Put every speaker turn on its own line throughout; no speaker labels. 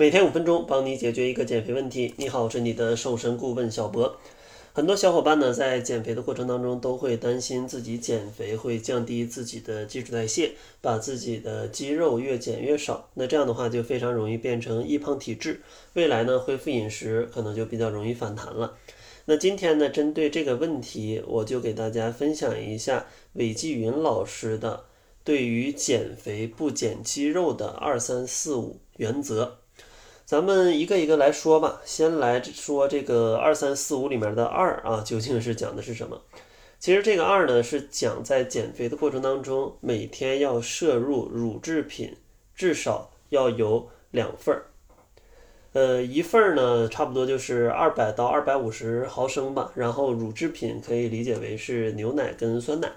每天五分钟，帮你解决一个减肥问题。你好，我是你的瘦身顾问小博。很多小伙伴呢，在减肥的过程当中，都会担心自己减肥会降低自己的基础代谢，把自己的肌肉越减越少。那这样的话，就非常容易变成易胖体质。未来呢，恢复饮食可能就比较容易反弹了。那今天呢，针对这个问题，我就给大家分享一下韦继云老师的对于减肥不减肌肉的二三四五原则。咱们一个一个来说吧，先来说这个二三四五里面的二啊，究竟是讲的是什么？其实这个二呢，是讲在减肥的过程当中，每天要摄入乳制品至少要有两份儿。呃，一份儿呢，差不多就是二百到二百五十毫升吧。然后乳制品可以理解为是牛奶跟酸奶。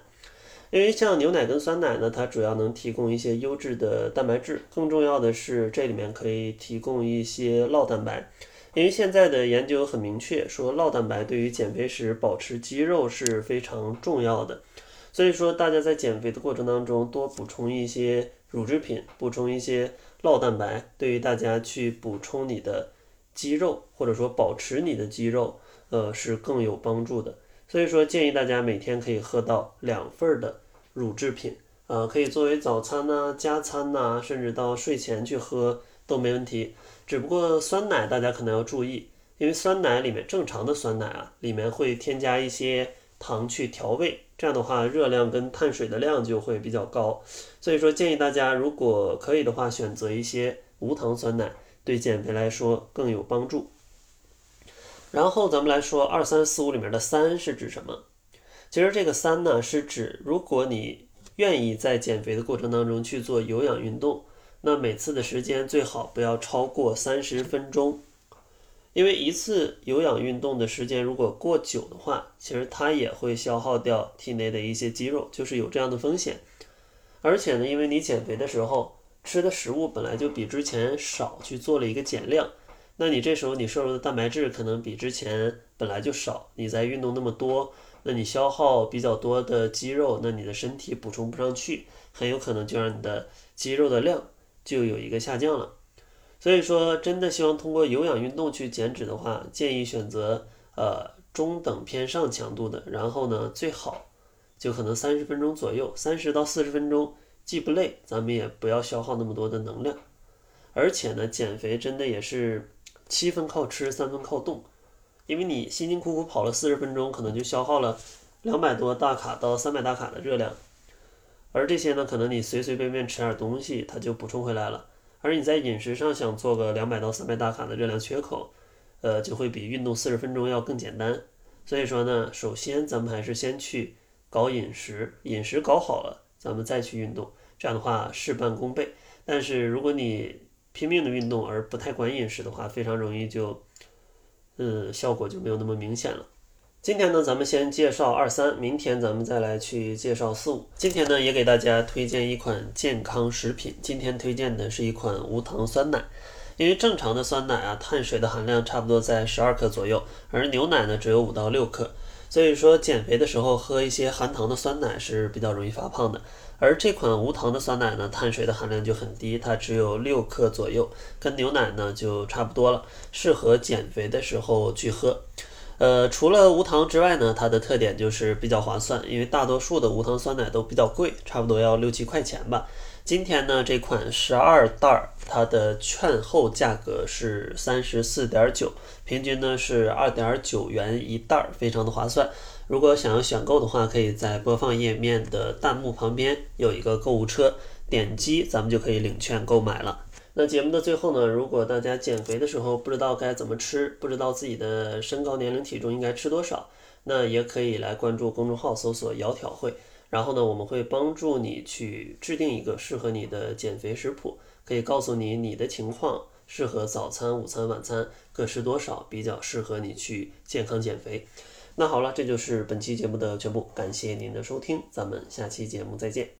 因为像牛奶跟酸奶呢，它主要能提供一些优质的蛋白质，更重要的是这里面可以提供一些酪蛋白。因为现在的研究很明确，说酪蛋白对于减肥时保持肌肉是非常重要的。所以说大家在减肥的过程当中多补充一些乳制品，补充一些酪蛋白，对于大家去补充你的肌肉或者说保持你的肌肉，呃是更有帮助的。所以说建议大家每天可以喝到两份的。乳制品，呃，可以作为早餐呐、加餐呐，甚至到睡前去喝都没问题。只不过酸奶大家可能要注意，因为酸奶里面正常的酸奶啊，里面会添加一些糖去调味，这样的话热量跟碳水的量就会比较高。所以说建议大家如果可以的话，选择一些无糖酸奶，对减肥来说更有帮助。然后咱们来说二三四五里面的三是指什么？其实这个三呢，是指如果你愿意在减肥的过程当中去做有氧运动，那每次的时间最好不要超过三十分钟，因为一次有氧运动的时间如果过久的话，其实它也会消耗掉体内的一些肌肉，就是有这样的风险。而且呢，因为你减肥的时候吃的食物本来就比之前少，去做了一个减量，那你这时候你摄入的蛋白质可能比之前本来就少，你在运动那么多。那你消耗比较多的肌肉，那你的身体补充不上去，很有可能就让你的肌肉的量就有一个下降了。所以说，真的希望通过有氧运动去减脂的话，建议选择呃中等偏上强度的，然后呢最好就可能三十分钟左右，三十到四十分钟，既不累，咱们也不要消耗那么多的能量。而且呢，减肥真的也是七分靠吃，三分靠动。因为你辛辛苦苦跑了四十分钟，可能就消耗了两百多大卡到三百大卡的热量，而这些呢，可能你随随便便吃点东西，它就补充回来了。而你在饮食上想做个两百到三百大卡的热量缺口，呃，就会比运动四十分钟要更简单。所以说呢，首先咱们还是先去搞饮食，饮食搞好了，咱们再去运动，这样的话事半功倍。但是如果你拼命的运动而不太管饮食的话，非常容易就。嗯，效果就没有那么明显了。今天呢，咱们先介绍二三，明天咱们再来去介绍四五。今天呢，也给大家推荐一款健康食品。今天推荐的是一款无糖酸奶，因为正常的酸奶啊，碳水的含量差不多在十二克左右，而牛奶呢只有五到六克。所以说减肥的时候喝一些含糖的酸奶是比较容易发胖的，而这款无糖的酸奶呢，碳水的含量就很低，它只有六克左右，跟牛奶呢就差不多了，适合减肥的时候去喝。呃，除了无糖之外呢，它的特点就是比较划算，因为大多数的无糖酸奶都比较贵，差不多要六七块钱吧。今天呢，这款十二袋儿，它的券后价格是三十四点九，平均呢是二点九元一袋儿，非常的划算。如果想要选购的话，可以在播放页面的弹幕旁边有一个购物车，点击咱们就可以领券购买了。那节目的最后呢，如果大家减肥的时候不知道该怎么吃，不知道自己的身高、年龄、体重应该吃多少，那也可以来关注公众号，搜索“窈窕会”。然后呢，我们会帮助你去制定一个适合你的减肥食谱，可以告诉你你的情况适合早餐、午餐、晚餐各吃多少，比较适合你去健康减肥。那好了，这就是本期节目的全部，感谢您的收听，咱们下期节目再见。